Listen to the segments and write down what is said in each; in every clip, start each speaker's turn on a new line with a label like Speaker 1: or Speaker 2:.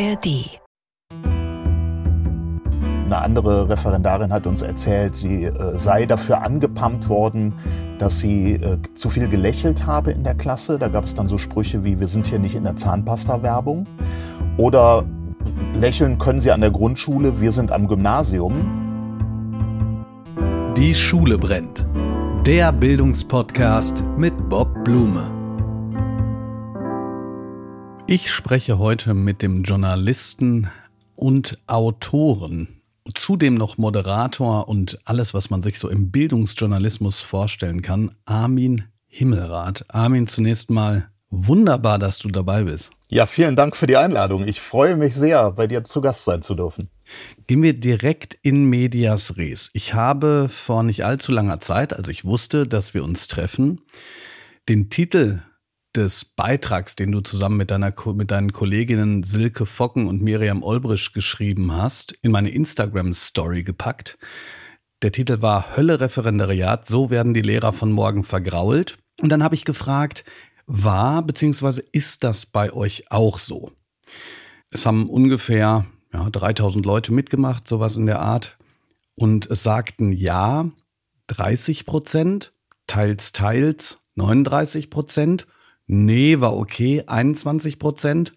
Speaker 1: ARD.
Speaker 2: Eine andere Referendarin hat uns erzählt, sie äh, sei dafür angepumpt worden, dass sie äh, zu viel gelächelt habe in der Klasse. Da gab es dann so Sprüche wie, wir sind hier nicht in der Zahnpasta-Werbung. Oder lächeln können sie an der Grundschule, wir sind am Gymnasium.
Speaker 3: Die Schule brennt. Der Bildungspodcast mit Bob Blume. Ich spreche heute mit dem Journalisten und Autoren, zudem noch Moderator und alles, was man sich so im Bildungsjournalismus vorstellen kann, Armin Himmelrath. Armin, zunächst mal wunderbar, dass du dabei bist.
Speaker 2: Ja, vielen Dank für die Einladung. Ich freue mich sehr, bei dir zu Gast sein zu dürfen.
Speaker 3: Gehen wir direkt in medias res. Ich habe vor nicht allzu langer Zeit, als ich wusste, dass wir uns treffen, den Titel des Beitrags, den du zusammen mit, deiner, mit deinen Kolleginnen Silke Focken und Miriam Olbrisch geschrieben hast, in meine Instagram-Story gepackt. Der Titel war Hölle Referendariat, so werden die Lehrer von morgen vergrault. Und dann habe ich gefragt, war bzw. ist das bei euch auch so? Es haben ungefähr ja, 3000 Leute mitgemacht, sowas in der Art. Und es sagten ja 30 Prozent, teils, teils 39 Prozent nee, war okay, 21 Prozent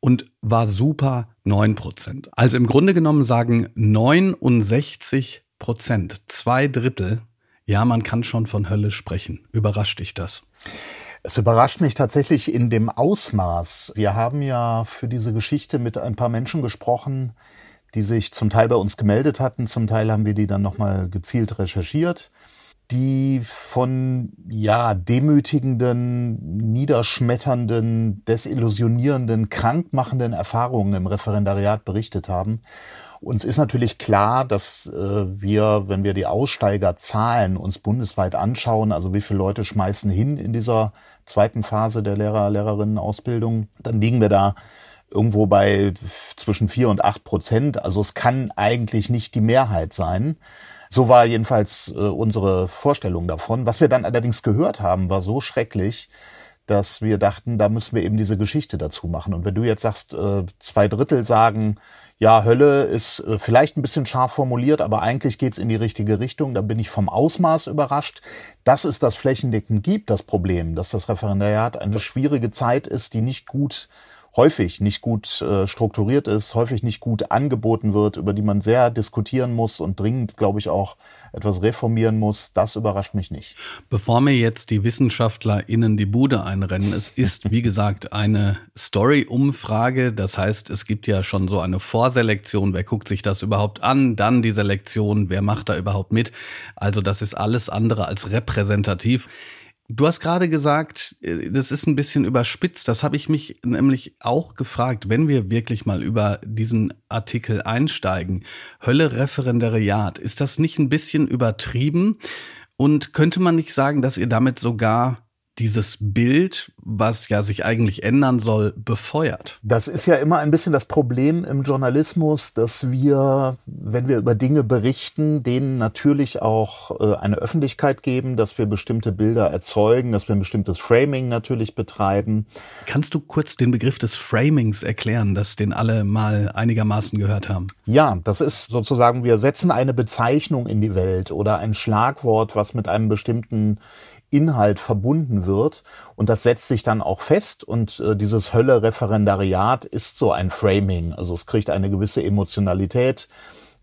Speaker 3: und war super 9 Prozent. Also im Grunde genommen sagen 69 Prozent, zwei Drittel, ja, man kann schon von Hölle sprechen. Überrascht dich das?
Speaker 2: Es überrascht mich tatsächlich in dem Ausmaß. Wir haben ja für diese Geschichte mit ein paar Menschen gesprochen, die sich zum Teil bei uns gemeldet hatten, zum Teil haben wir die dann nochmal gezielt recherchiert die von ja demütigenden, niederschmetternden, desillusionierenden, krankmachenden Erfahrungen im Referendariat berichtet haben. Uns ist natürlich klar, dass äh, wir, wenn wir die Aussteigerzahlen uns bundesweit anschauen, also wie viele Leute schmeißen hin in dieser zweiten Phase der Lehrer, Lehrerinnen-Ausbildung, dann liegen wir da irgendwo bei zwischen vier und acht Prozent. Also es kann eigentlich nicht die Mehrheit sein. So war jedenfalls äh, unsere Vorstellung davon. Was wir dann allerdings gehört haben, war so schrecklich, dass wir dachten, da müssen wir eben diese Geschichte dazu machen. Und wenn du jetzt sagst, äh, zwei Drittel sagen, ja, Hölle ist äh, vielleicht ein bisschen scharf formuliert, aber eigentlich geht's in die richtige Richtung, dann bin ich vom Ausmaß überrascht. Dass es das flächendeckend gibt, das Problem, dass das Referendariat eine schwierige Zeit ist, die nicht gut häufig nicht gut äh, strukturiert ist, häufig nicht gut angeboten wird, über die man sehr diskutieren muss und dringend, glaube ich, auch etwas reformieren muss, das überrascht mich nicht.
Speaker 3: Bevor mir jetzt die WissenschaftlerInnen die Bude einrennen, es ist, wie gesagt, eine Story-Umfrage. Das heißt, es gibt ja schon so eine Vorselektion. Wer guckt sich das überhaupt an? Dann die Selektion. Wer macht da überhaupt mit? Also, das ist alles andere als repräsentativ. Du hast gerade gesagt, äh, das ist ein bisschen überspitzt. Das habe ich mich nämlich auch gefragt, wenn wir wirklich mal über diesen Artikel einsteigen. Hölle Referendariat, ist das nicht ein bisschen übertrieben? Und könnte man nicht sagen, dass ihr damit sogar dieses Bild, was ja sich eigentlich ändern soll, befeuert.
Speaker 2: Das ist ja immer ein bisschen das Problem im Journalismus, dass wir, wenn wir über Dinge berichten, denen natürlich auch äh, eine Öffentlichkeit geben, dass wir bestimmte Bilder erzeugen, dass wir ein bestimmtes Framing natürlich betreiben.
Speaker 3: Kannst du kurz den Begriff des Framings erklären, dass den alle mal einigermaßen gehört haben?
Speaker 2: Ja, das ist sozusagen, wir setzen eine Bezeichnung in die Welt oder ein Schlagwort, was mit einem bestimmten Inhalt verbunden wird. Und das setzt sich dann auch fest. Und äh, dieses Hölle-Referendariat ist so ein Framing. Also es kriegt eine gewisse Emotionalität,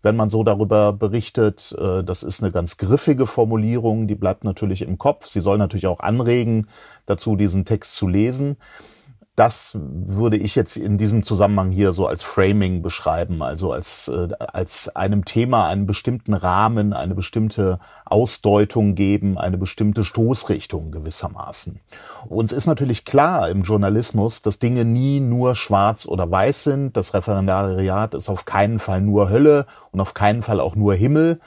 Speaker 2: wenn man so darüber berichtet. Äh, das ist eine ganz griffige Formulierung, die bleibt natürlich im Kopf. Sie soll natürlich auch anregen, dazu diesen Text zu lesen das würde ich jetzt in diesem Zusammenhang hier so als Framing beschreiben, also als, äh, als einem Thema einen bestimmten Rahmen, eine bestimmte Ausdeutung geben, eine bestimmte Stoßrichtung gewissermaßen. Uns ist natürlich klar im Journalismus, dass Dinge nie nur schwarz oder weiß sind. Das Referendariat ist auf keinen Fall nur Hölle und auf keinen Fall auch nur Himmel.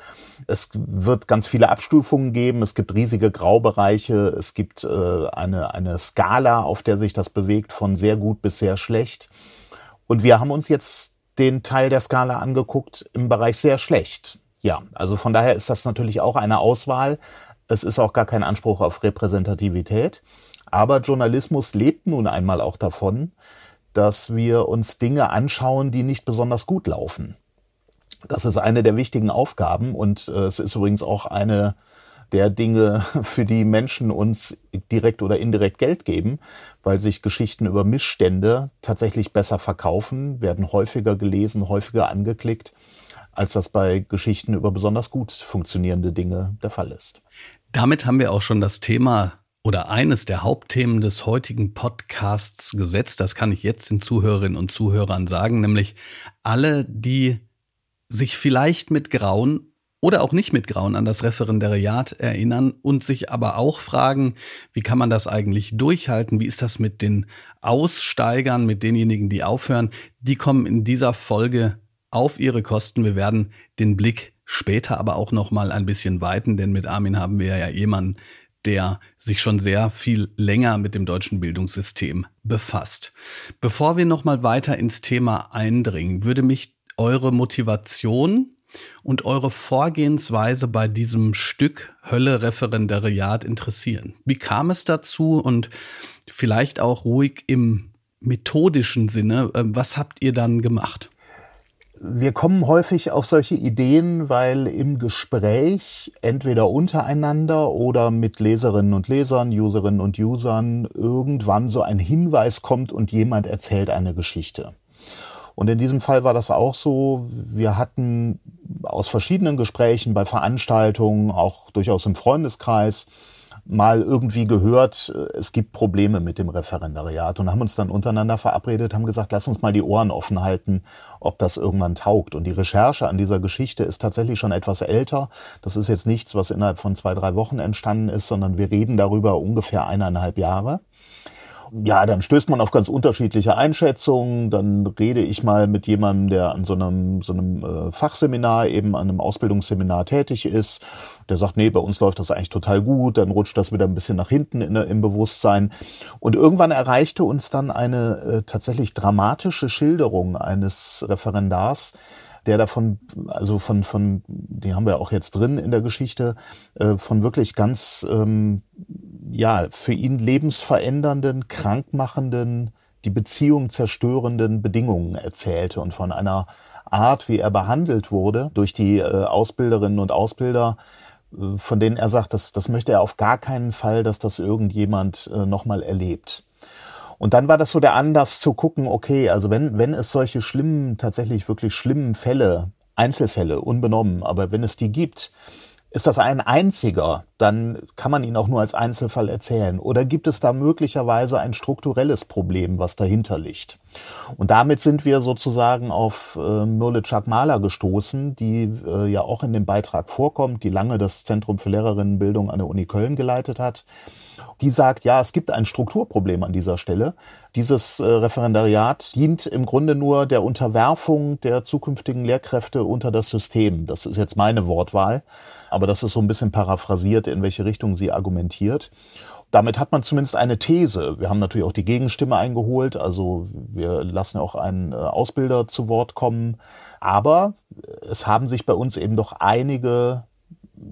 Speaker 2: Es wird ganz viele Abstufungen geben. Es gibt riesige Graubereiche. Es gibt äh, eine, eine Skala, auf der sich das bewegt, von sehr gut bis sehr schlecht. Und wir haben uns jetzt den Teil der Skala angeguckt im Bereich sehr schlecht. Ja, also von daher ist das natürlich auch eine Auswahl. Es ist auch gar kein Anspruch auf Repräsentativität. Aber Journalismus lebt nun einmal auch davon, dass wir uns Dinge anschauen, die nicht besonders gut laufen. Das ist eine der wichtigen Aufgaben und äh, es ist übrigens auch eine der Dinge, für die Menschen uns direkt oder indirekt Geld geben, weil sich Geschichten über Missstände tatsächlich besser verkaufen, werden häufiger gelesen, häufiger angeklickt, als das bei Geschichten über besonders gut funktionierende Dinge der Fall ist.
Speaker 3: Damit haben wir auch schon das Thema oder eines der Hauptthemen des heutigen Podcasts gesetzt. Das kann ich jetzt den Zuhörerinnen und Zuhörern sagen, nämlich alle, die sich vielleicht mit Grauen oder auch nicht mit Grauen an das Referendariat erinnern und sich aber auch fragen, wie kann man das eigentlich durchhalten? Wie ist das mit den Aussteigern, mit denjenigen, die aufhören? Die kommen in dieser Folge auf ihre Kosten. Wir werden den Blick später aber auch noch mal ein bisschen weiten, denn mit Armin haben wir ja jemanden, der sich schon sehr viel länger mit dem deutschen Bildungssystem befasst. Bevor wir noch mal weiter ins Thema eindringen, würde mich eure Motivation und eure Vorgehensweise bei diesem Stück Hölle Referendariat interessieren. Wie kam es dazu und vielleicht auch ruhig im methodischen Sinne, äh, was habt ihr dann gemacht?
Speaker 2: Wir kommen häufig auf solche Ideen, weil im Gespräch entweder untereinander oder mit Leserinnen und Lesern, Userinnen und Usern irgendwann so ein Hinweis kommt und jemand erzählt eine Geschichte. Und in diesem Fall war das auch so. Wir hatten aus verschiedenen Gesprächen bei Veranstaltungen, auch durchaus im Freundeskreis, mal irgendwie gehört, äh, es gibt Probleme mit dem Referendariat und haben uns dann untereinander verabredet, haben gesagt, lass uns mal die Ohren offen halten, ob das irgendwann taugt. Und die Recherche an dieser Geschichte ist tatsächlich schon etwas älter. Das ist jetzt nichts, was innerhalb von zwei, drei Wochen entstanden ist, sondern wir reden darüber ungefähr eineinhalb Jahre ja, dann stößt man auf ganz unterschiedliche Einschätzungen. Dann rede ich mal mit jemandem, der an so einem, so einem äh, Fachseminar, eben an einem Ausbildungsseminar tätig ist. Der sagt, nee, bei uns läuft das eigentlich total gut. Dann rutscht das wieder ein bisschen nach hinten in, im Bewusstsein. Und irgendwann erreichte uns dann eine äh, tatsächlich dramatische Schilderung eines Referendars, der davon, also von, von, die haben wir auch jetzt drin in der Geschichte, äh, von wirklich ganz, ähm, ja, für ihn lebensverändernden, krankmachenden, die Beziehung zerstörenden Bedingungen erzählte und von einer Art, wie er behandelt wurde durch die äh, Ausbilderinnen und Ausbilder, äh, von denen er sagt, das, das möchte er auf gar keinen Fall, dass das irgendjemand äh, nochmal erlebt. Und dann war das so der Anlass zu gucken, okay, also wenn, wenn es solche schlimmen, tatsächlich wirklich schlimmen Fälle, Einzelfälle, unbenommen, aber wenn es die gibt, ist das ein einziger, dann kann man ihn auch nur als Einzelfall erzählen. Oder gibt es da möglicherweise ein strukturelles Problem, was dahinter liegt? Und damit sind wir sozusagen auf äh, Mirle Chakmala gestoßen, die äh, ja auch in dem Beitrag vorkommt, die lange das Zentrum für Lehrerinnenbildung an der Uni Köln geleitet hat die sagt, ja, es gibt ein Strukturproblem an dieser Stelle. Dieses äh, Referendariat dient im Grunde nur der Unterwerfung der zukünftigen Lehrkräfte unter das System. Das ist jetzt meine Wortwahl, aber das ist so ein bisschen paraphrasiert, in welche Richtung sie argumentiert. Damit hat man zumindest eine These. Wir haben natürlich auch die Gegenstimme eingeholt, also wir lassen auch einen äh, Ausbilder zu Wort kommen. Aber es haben sich bei uns eben doch einige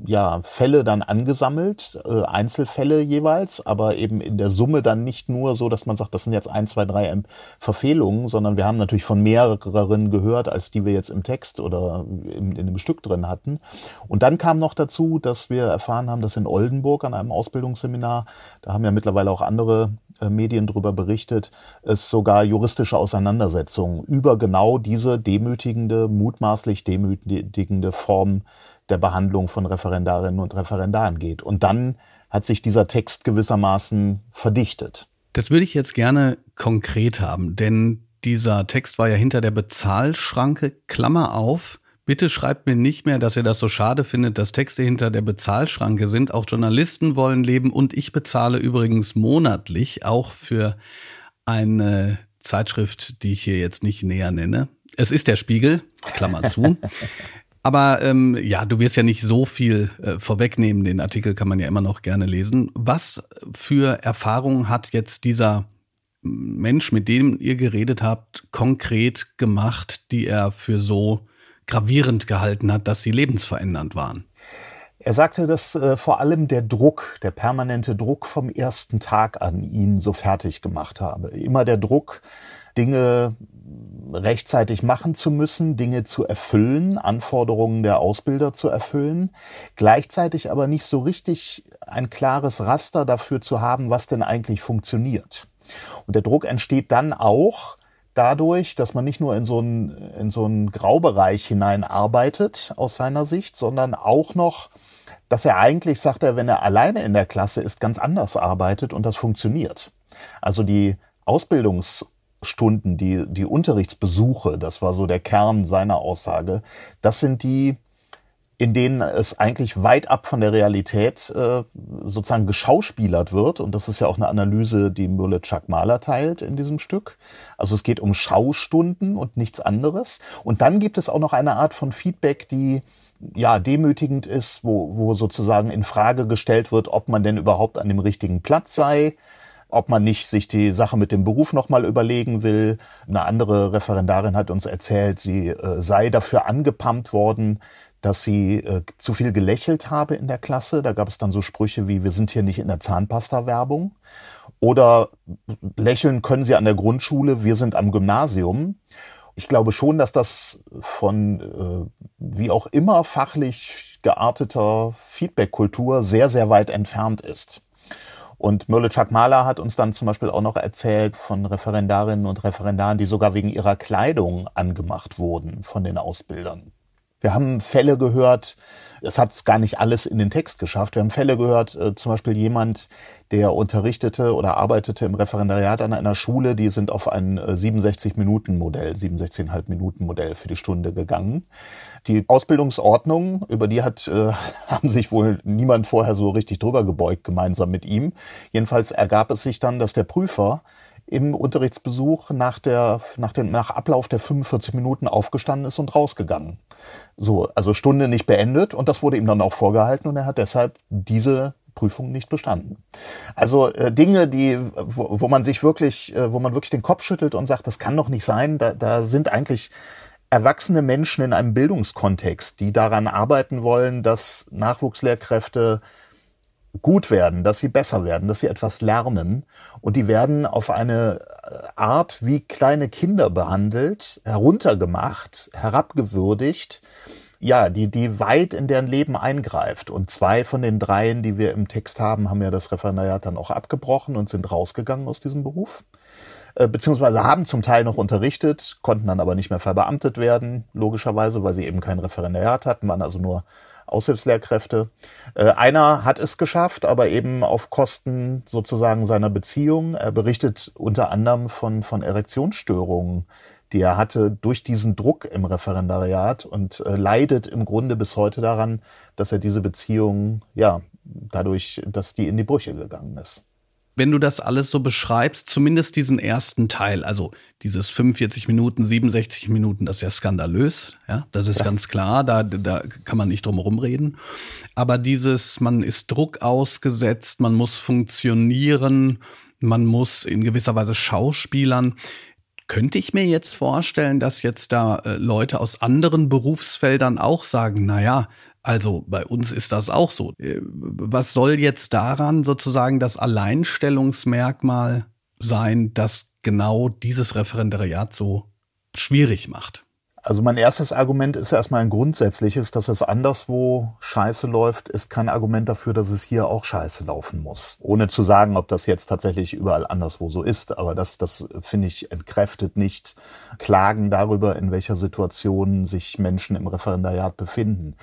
Speaker 2: ja, Fälle dann angesammelt, äh, Einzelfälle jeweils, aber eben in der Summe dann nicht nur so, dass man sagt, das sind jetzt ein, zwei, drei ähm, Verfehlungen, sondern wir haben natürlich von mehreren gehört, als die wir jetzt im Text oder in, in dem Stück drin hatten. Und dann kam noch dazu, dass wir erfahren haben, dass in Oldenburg an einem Ausbildungsseminar, da haben ja mittlerweile auch andere Medien darüber berichtet, es sogar juristische Auseinandersetzungen über genau diese demütigende, mutmaßlich demütigende Form der Behandlung von Referendarinnen und Referendaren geht. Und dann hat sich dieser Text gewissermaßen verdichtet.
Speaker 3: Das würde ich jetzt gerne konkret haben, denn dieser Text war ja hinter der Bezahlschranke, Klammer auf. Bitte schreibt mir nicht mehr, dass ihr das so schade findet, dass Texte hinter der Bezahlschranke sind. Auch Journalisten wollen leben und ich bezahle übrigens monatlich auch für eine Zeitschrift, die ich hier jetzt nicht näher nenne. Es ist der Spiegel, Klammer zu. Aber ähm, ja, du wirst ja nicht so viel äh, vorwegnehmen. Den Artikel kann man ja immer noch gerne lesen. Was für Erfahrungen hat jetzt dieser Mensch, mit dem ihr geredet habt, konkret gemacht, die er für so gravierend gehalten hat, dass sie lebensverändernd waren?
Speaker 2: Er sagte, dass äh, vor allem der Druck, der permanente Druck vom ersten Tag an ihn so fertig gemacht habe. Immer der Druck, Dinge rechtzeitig machen zu müssen, Dinge zu erfüllen, Anforderungen der Ausbilder zu erfüllen, gleichzeitig aber nicht so richtig ein klares Raster dafür zu haben, was denn eigentlich funktioniert. Und der Druck entsteht dann auch dadurch, dass man nicht nur in so einen, in so einen Graubereich hineinarbeitet aus seiner Sicht, sondern auch noch, dass er eigentlich, sagt er, wenn er alleine in der Klasse ist, ganz anders arbeitet und das funktioniert. Also die Ausbildungsstunden, die, die Unterrichtsbesuche, das war so der Kern seiner Aussage, das sind die, in denen es eigentlich weit ab von der Realität äh, sozusagen geschauspielert wird. Und das ist ja auch eine Analyse, die Mülle Chuck Mahler teilt in diesem Stück. Also es geht um Schaustunden und nichts anderes. Und dann gibt es auch noch eine Art von Feedback, die ja demütigend ist, wo, wo sozusagen in Frage gestellt wird, ob man denn überhaupt an dem richtigen Platz sei ob man nicht sich die Sache mit dem Beruf nochmal überlegen will. Eine andere Referendarin hat uns erzählt, sie äh, sei dafür angepumpt worden, dass sie äh, zu viel gelächelt habe in der Klasse. Da gab es dann so Sprüche wie, wir sind hier nicht in der Zahnpasta-Werbung. Oder lächeln können sie an der Grundschule, wir sind am Gymnasium. Ich glaube schon, dass das von äh, wie auch immer fachlich gearteter Feedback-Kultur sehr, sehr weit entfernt ist. Und Mürle Chakmala hat uns dann zum Beispiel auch noch erzählt von Referendarinnen und Referendaren, die sogar wegen ihrer Kleidung angemacht wurden von den Ausbildern. Wir haben Fälle gehört, es hat es gar nicht alles in den Text geschafft. Wir haben Fälle gehört, äh, zum Beispiel jemand, der unterrichtete oder arbeitete im Referendariat an einer Schule, die sind auf ein äh, 67-Minuten-Modell, 67,5 Minuten-Modell für die Stunde gegangen. Die Ausbildungsordnung, über die hat, äh, haben sich wohl niemand vorher so richtig drüber gebeugt, gemeinsam mit ihm. Jedenfalls ergab es sich dann, dass der Prüfer im Unterrichtsbesuch nach der, nach dem, nach Ablauf der 45 Minuten aufgestanden ist und rausgegangen. So, also Stunde nicht beendet und das wurde ihm dann auch vorgehalten und er hat deshalb diese Prüfung nicht bestanden. Also äh, Dinge, die, wo, wo man sich wirklich, äh, wo man wirklich den Kopf schüttelt und sagt, das kann doch nicht sein, da, da sind eigentlich erwachsene Menschen in einem Bildungskontext, die daran arbeiten wollen, dass Nachwuchslehrkräfte gut werden, dass sie besser werden, dass sie etwas lernen. Und die werden auf eine äh, Art wie kleine Kinder behandelt, heruntergemacht, herabgewürdigt, ja, die, die weit in deren Leben eingreift. Und zwei von den dreien, die wir im Text haben, haben ja das Referendariat dann auch abgebrochen und sind rausgegangen aus diesem Beruf. Äh, beziehungsweise haben zum Teil noch unterrichtet, konnten dann aber nicht mehr verbeamtet werden, logischerweise, weil sie eben kein Referendariat hatten, waren also nur Aushilfslehrkräfte. Äh, einer hat es geschafft, aber eben auf Kosten sozusagen seiner Beziehung. Er berichtet unter anderem von, von Erektionsstörungen, die er hatte durch diesen Druck im Referendariat und äh, leidet im Grunde bis heute daran, dass er diese Beziehung, ja, dadurch, dass die in die Brüche gegangen ist
Speaker 3: wenn du das alles so beschreibst, zumindest diesen ersten Teil, also dieses 45 Minuten, 67 Minuten, das ist ja skandalös, ja, das ist ja. ganz klar, da, da kann man nicht drum herum reden. Aber dieses, man ist Druck ausgesetzt, man muss funktionieren, man muss in gewisser Weise schauspielern. Könnte ich mir jetzt vorstellen, dass jetzt da äh, Leute aus anderen Berufsfeldern auch sagen, na ja, also bei uns ist das auch so. Äh, was soll jetzt daran sozusagen das Alleinstellungsmerkmal sein, das genau dieses Referendariat so schwierig macht?
Speaker 2: Also mein erstes Argument ist erstmal ein grundsätzliches, dass es anderswo scheiße läuft, ist kein Argument dafür, dass es hier auch scheiße laufen muss. Ohne zu sagen, ob das jetzt tatsächlich überall anderswo so ist. Aber das, das finde ich, entkräftet nicht Klagen darüber, in welcher Situation sich Menschen im Referendariat befinden.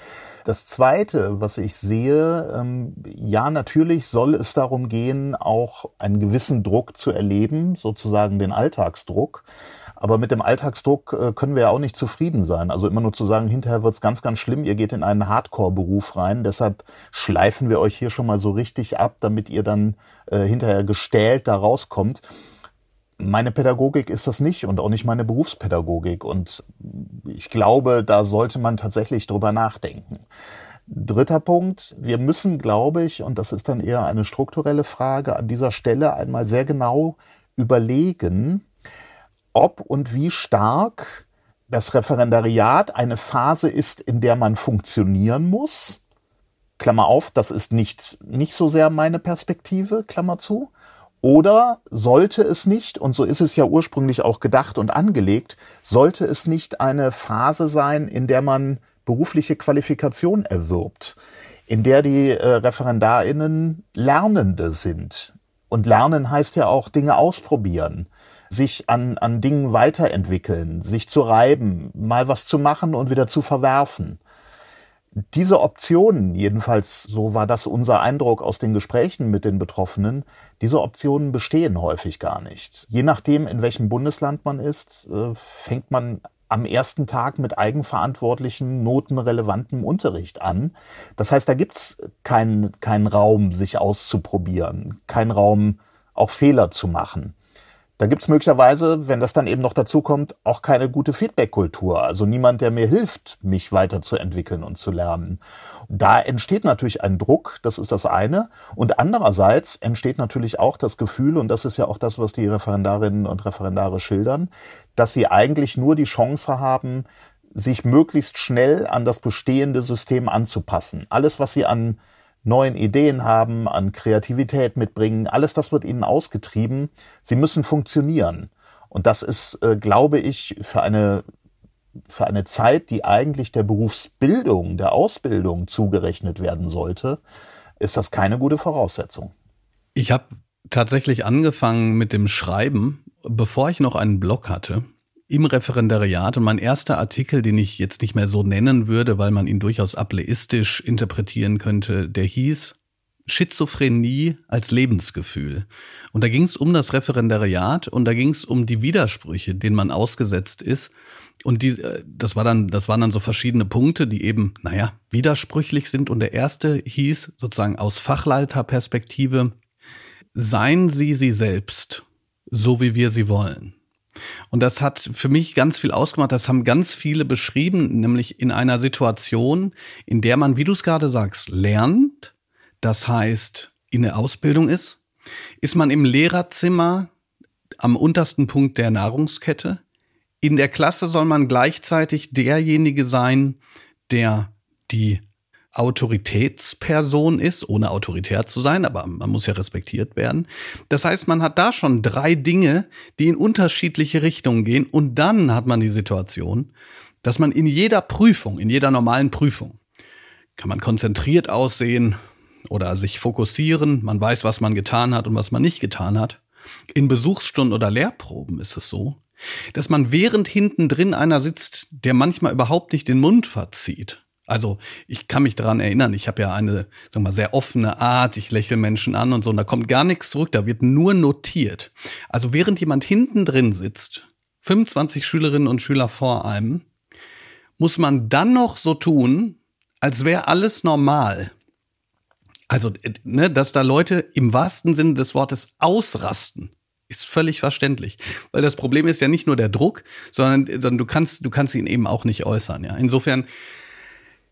Speaker 2: Das Zweite, was ich sehe, ähm, ja, natürlich soll es darum gehen, auch einen gewissen Druck zu erleben, sozusagen den Alltagsdruck. Aber mit dem Alltagsdruck äh, können wir ja auch nicht zufrieden sein. Also immer nur zu sagen, hinterher wird's ganz, ganz schlimm, ihr geht in einen Hardcore-Beruf rein. Deshalb schleifen wir euch hier schon mal so richtig ab, damit ihr dann äh, hinterher gestählt da rauskommt. Meine Pädagogik ist das nicht und auch nicht meine Berufspädagogik. Und ich glaube, da sollte man tatsächlich drüber nachdenken. Dritter Punkt, wir müssen, glaube ich, und das ist dann eher eine strukturelle Frage, an dieser Stelle einmal sehr genau überlegen, ob und wie stark das Referendariat eine Phase ist, in der man funktionieren muss. Klammer auf, das ist nicht, nicht so sehr meine Perspektive, Klammer zu. Oder sollte es nicht, und so ist es ja ursprünglich auch gedacht und angelegt, sollte es nicht eine Phase sein, in der man berufliche Qualifikation erwirbt, in der die äh, Referendarinnen Lernende sind. Und Lernen heißt ja auch Dinge ausprobieren, sich an, an Dingen weiterentwickeln, sich zu reiben, mal was zu machen und wieder zu verwerfen diese Optionen, jedenfalls so war das unser Eindruck aus den Gesprächen mit den Betroffenen, diese Optionen bestehen häufig gar nicht. Je nachdem, in welchem Bundesland man ist, äh, fängt man am ersten Tag mit eigenverantwortlichem, notenrelevantem Unterricht an. Das heißt, da gibt's keinen keinen Raum, sich auszuprobieren, keinen Raum, auch Fehler zu machen. Da gibt's möglicherweise, wenn das dann eben noch dazu kommt, auch keine gute Feedback-Kultur. Also niemand, der mir hilft, mich weiterzuentwickeln und zu lernen. Da entsteht natürlich ein Druck, das ist das eine. Und andererseits entsteht natürlich auch das Gefühl, und das ist ja auch das, was die Referendarinnen und Referendare schildern, dass sie eigentlich nur die Chance haben, sich möglichst schnell an das bestehende System anzupassen. Alles, was sie an neuen Ideen haben, an Kreativität mitbringen. Alles das wird ihnen ausgetrieben. Sie müssen funktionieren. Und das ist, äh, glaube ich, für eine, für eine Zeit, die eigentlich der Berufsbildung, der Ausbildung zugerechnet werden sollte, ist das keine gute Voraussetzung.
Speaker 3: Ich habe tatsächlich angefangen mit dem Schreiben, bevor ich noch einen Blog hatte im Referendariat und mein erster Artikel, den ich jetzt nicht mehr so nennen würde, weil man ihn durchaus ableistisch interpretieren könnte, der hieß Schizophrenie als Lebensgefühl. Und da ging es um das Referendariat und da ging es um die Widersprüche, denen man ausgesetzt ist. Und die, äh, das war dann, das waren dann so verschiedene Punkte, die eben, naja, widersprüchlich sind. Und der erste hieß sozusagen aus Fachleiterperspektive, seien Sie sie selbst, so wie wir sie wollen. Und das hat für mich ganz viel ausgemacht. Das haben ganz viele beschrieben, nämlich in einer Situation, in der man, wie du es gerade sagst, lernt. Das heißt, in der Ausbildung ist. Ist man im Lehrerzimmer am untersten Punkt der Nahrungskette. In der Klasse soll man gleichzeitig derjenige sein, der die Autoritätsperson ist, ohne autoritär zu sein, aber man muss ja respektiert werden. Das heißt, man hat da schon drei Dinge, die in unterschiedliche Richtungen gehen und dann hat man die Situation, dass man in jeder Prüfung, in jeder normalen Prüfung, kann man konzentriert aussehen oder sich fokussieren, man weiß, was man getan hat und was man nicht getan hat. In Besuchsstunden oder Lehrproben ist es so, dass man während hinten drin einer sitzt, der manchmal überhaupt nicht den Mund verzieht also ich kann mich daran erinnern, ich habe ja eine sag mal, sehr offene Art, ich lächle Menschen an und so, und da kommt gar nichts zurück, da wird nur notiert. Also während jemand hinten drin sitzt, 25 Schülerinnen und Schüler vor einem, muss man dann noch so tun, als wäre alles normal. Also, ne, dass da Leute im wahrsten Sinne des Wortes ausrasten, ist völlig verständlich. Weil das Problem ist ja nicht nur der Druck, sondern, sondern du kannst, du kannst ihn eben auch nicht äußern, ja. Insofern,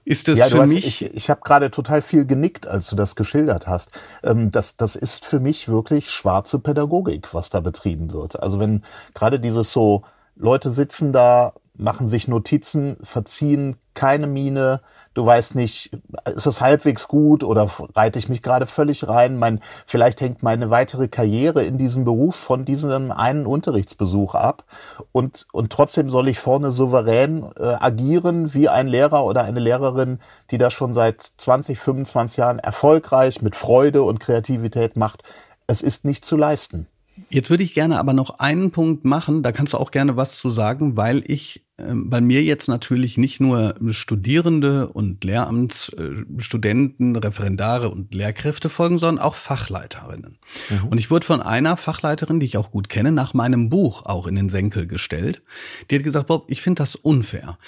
Speaker 3: ist das ja, für
Speaker 2: hast,
Speaker 3: mich?
Speaker 2: Ich, ich habe gerade total viel genickt, als du das geschildert hast. Ähm, das, das ist für mich wirklich schwarze Pädagogik, was da betrieben wird. Also wenn gerade dieses so, Leute sitzen da machen sich Notizen, verziehen keine Miene. Du weißt nicht, ist es halbwegs gut oder reite ich mich gerade völlig rein? Mein, vielleicht hängt meine weitere Karriere in diesem Beruf von diesem einen Unterrichtsbesuch ab. Und, und trotzdem soll ich vorne souverän äh, agieren wie ein Lehrer oder eine Lehrerin, die das schon seit 20, 25 Jahren erfolgreich mit Freude und Kreativität macht. Es ist nicht zu leisten.
Speaker 3: Jetzt würde ich gerne aber noch einen Punkt machen, da kannst du auch gerne was zu sagen, weil ich ähm, bei mir jetzt natürlich nicht nur Studierende und Lehramtsstudenten, Referendare und Lehrkräfte folgen, sondern auch Fachleiterinnen. Mhm. Und ich wurde von einer Fachleiterin, die ich auch gut kenne, nach meinem Buch auch in den Senkel gestellt. Die hat gesagt, Bob, ich finde das unfair.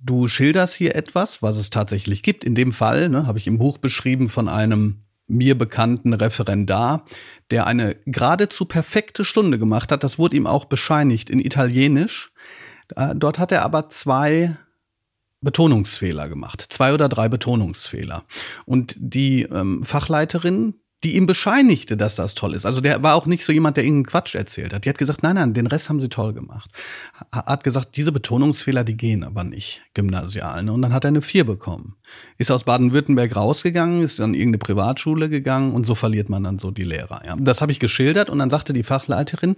Speaker 3: Du schilderst hier etwas, was es tatsächlich gibt. In dem Fall ne, habe ich im Buch beschrieben von einem mir bekannten Referendar, der eine geradezu perfekte Stunde gemacht hat. Das wurde ihm auch bescheinigt in Italienisch. Äh, dort hat er aber zwei Betonungsfehler gemacht. Zwei oder drei Betonungsfehler. Und die ähm, Fachleiterin, die ihm bescheinigte, dass das toll ist. Also der war auch nicht so jemand, der irgendeinen Quatsch erzählt hat. Die hat gesagt, nein, nein, den Rest haben sie toll gemacht. Hat gesagt, diese Betonungsfehler, die gehen aber nicht, gymnasial. Ne? Und dann hat er eine vier bekommen. Ist aus Baden-Württemberg rausgegangen, ist an irgendeine Privatschule gegangen und so verliert man dann so die Lehrer. Ja. Das habe ich geschildert und dann sagte die Fachleiterin,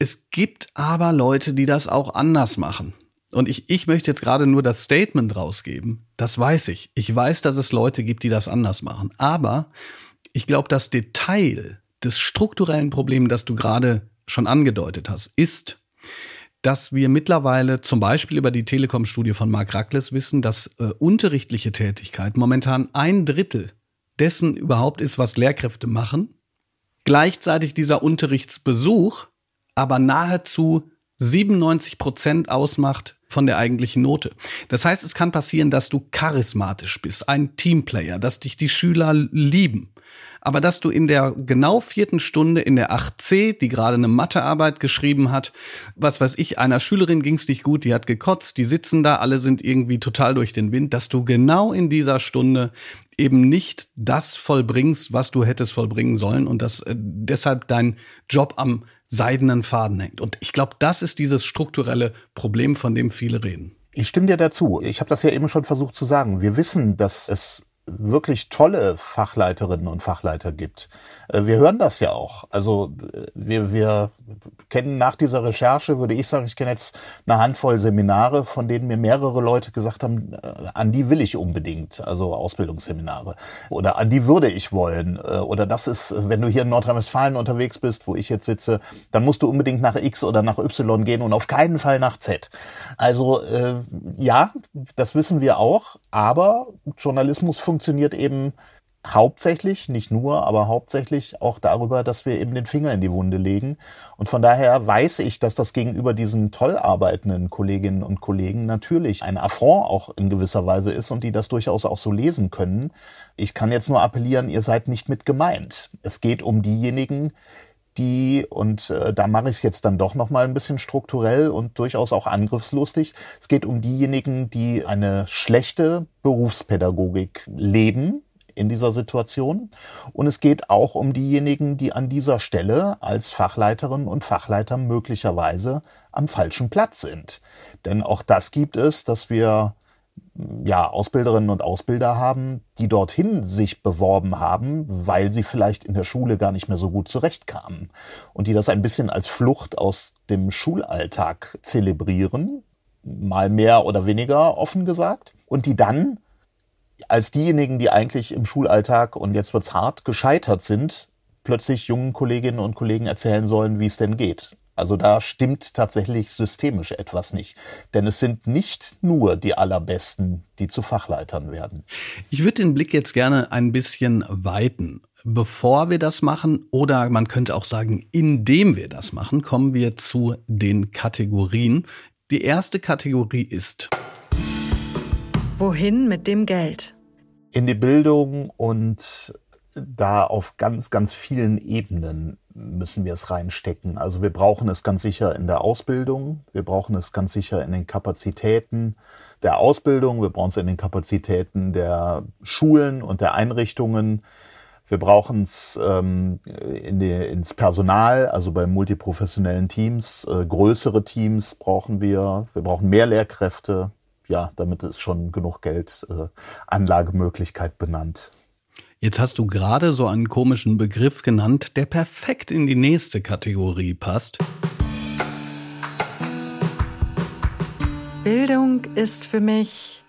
Speaker 3: es gibt aber Leute, die das auch anders machen. Und ich, ich möchte jetzt gerade nur das Statement rausgeben. Das weiß ich. Ich weiß, dass es Leute gibt, die das anders machen. Aber ich glaube, das Detail des strukturellen Problems, das du gerade schon angedeutet hast, ist, dass wir mittlerweile zum Beispiel über die Telekom-Studie von Mark Rackles wissen, dass äh, unterrichtliche Tätigkeit momentan ein Drittel dessen überhaupt ist, was Lehrkräfte machen. Gleichzeitig dieser Unterrichtsbesuch aber nahezu 97 Prozent ausmacht von der eigentlichen Note. Das heißt, es kann passieren, dass du charismatisch bist, ein Teamplayer, dass dich die Schüler lieben. Aber dass du in der genau vierten Stunde in der 8c, die gerade eine Mathearbeit geschrieben hat, was weiß ich, einer Schülerin ging's nicht gut, die hat gekotzt, die sitzen da, alle sind irgendwie total durch den Wind, dass du genau in dieser Stunde eben nicht das vollbringst, was du hättest vollbringen sollen und dass äh, deshalb dein Job am seidenen Faden hängt. Und ich glaube, das ist dieses strukturelle Problem, von dem viele reden.
Speaker 2: Ich stimme dir dazu. Ich habe das ja eben schon versucht zu sagen. Wir wissen, dass es wirklich tolle Fachleiterinnen und Fachleiter gibt. Äh, wir hören das ja auch. Also äh, wir, wir kennen nach dieser Recherche, würde ich sagen, ich kenne jetzt eine Handvoll Seminare, von denen mir mehrere Leute gesagt haben, äh, an die will ich unbedingt, also Ausbildungsseminare. Oder an die würde ich wollen. Oder das ist, wenn du hier in Nordrhein-Westfalen unterwegs bist, wo ich jetzt sitze, dann musst du unbedingt nach X oder nach Y gehen und auf keinen Fall nach Z. Also äh, ja, das wissen wir auch, aber Journalismus funktioniert funktioniert eben hauptsächlich, nicht nur, aber hauptsächlich auch darüber, dass wir eben den Finger in die Wunde legen. Und von daher weiß ich, dass das gegenüber diesen toll arbeitenden Kolleginnen und Kollegen natürlich ein Affront auch in gewisser Weise ist und die das durchaus auch so lesen können. Ich kann jetzt nur appellieren, ihr seid nicht mit gemeint. Es geht um diejenigen, die, und äh, da mache ich es jetzt dann doch nochmal ein bisschen strukturell und durchaus auch angriffslustig, es geht um diejenigen, die eine schlechte Berufspädagogik leben in dieser Situation. Und es geht auch um diejenigen, die an dieser Stelle als Fachleiterinnen und Fachleiter möglicherweise am falschen Platz sind. Denn auch das gibt es, dass wir ja, Ausbilderinnen und Ausbilder haben, die dorthin sich beworben haben, weil sie vielleicht in der Schule gar nicht mehr so gut zurechtkamen und die das ein bisschen als Flucht aus dem Schulalltag zelebrieren, mal mehr oder weniger offen gesagt, und die dann als diejenigen, die eigentlich im Schulalltag und jetzt wird's hart gescheitert sind, plötzlich jungen Kolleginnen und Kollegen erzählen sollen, wie es denn geht. Also da stimmt tatsächlich systemisch etwas nicht. Denn es sind nicht nur die Allerbesten, die zu Fachleitern werden.
Speaker 3: Ich würde den Blick jetzt gerne ein bisschen weiten. Bevor wir das machen, oder man könnte auch sagen, indem wir das machen, kommen wir zu den Kategorien. Die erste Kategorie ist
Speaker 1: Wohin mit dem Geld?
Speaker 2: In die Bildung und da auf ganz, ganz vielen Ebenen müssen wir es reinstecken. Also wir brauchen es ganz sicher in der Ausbildung, wir brauchen es ganz sicher in den Kapazitäten der Ausbildung, wir brauchen es in den Kapazitäten der Schulen und der Einrichtungen. Wir brauchen es ähm, in die, ins Personal, also bei multiprofessionellen Teams. Äh, größere Teams brauchen wir. Wir brauchen mehr Lehrkräfte. Ja, damit ist schon genug Geld, äh, Anlagemöglichkeit benannt.
Speaker 3: Jetzt hast du gerade so einen komischen Begriff genannt, der perfekt in die nächste Kategorie passt.
Speaker 1: Bildung ist für mich.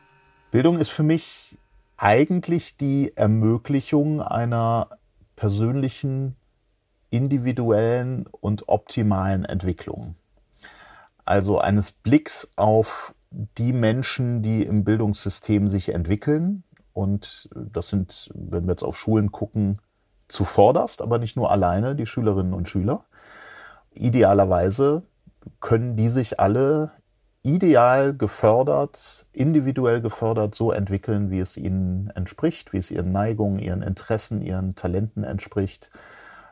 Speaker 2: Bildung ist für mich eigentlich die Ermöglichung einer persönlichen, individuellen und optimalen Entwicklung. Also eines Blicks auf die Menschen, die im Bildungssystem sich entwickeln, und das sind, wenn wir jetzt auf Schulen gucken, zuvorderst, aber nicht nur alleine die Schülerinnen und Schüler. Idealerweise können die sich alle ideal gefördert, individuell gefördert so entwickeln, wie es ihnen entspricht, wie es ihren Neigungen, ihren Interessen, ihren Talenten entspricht.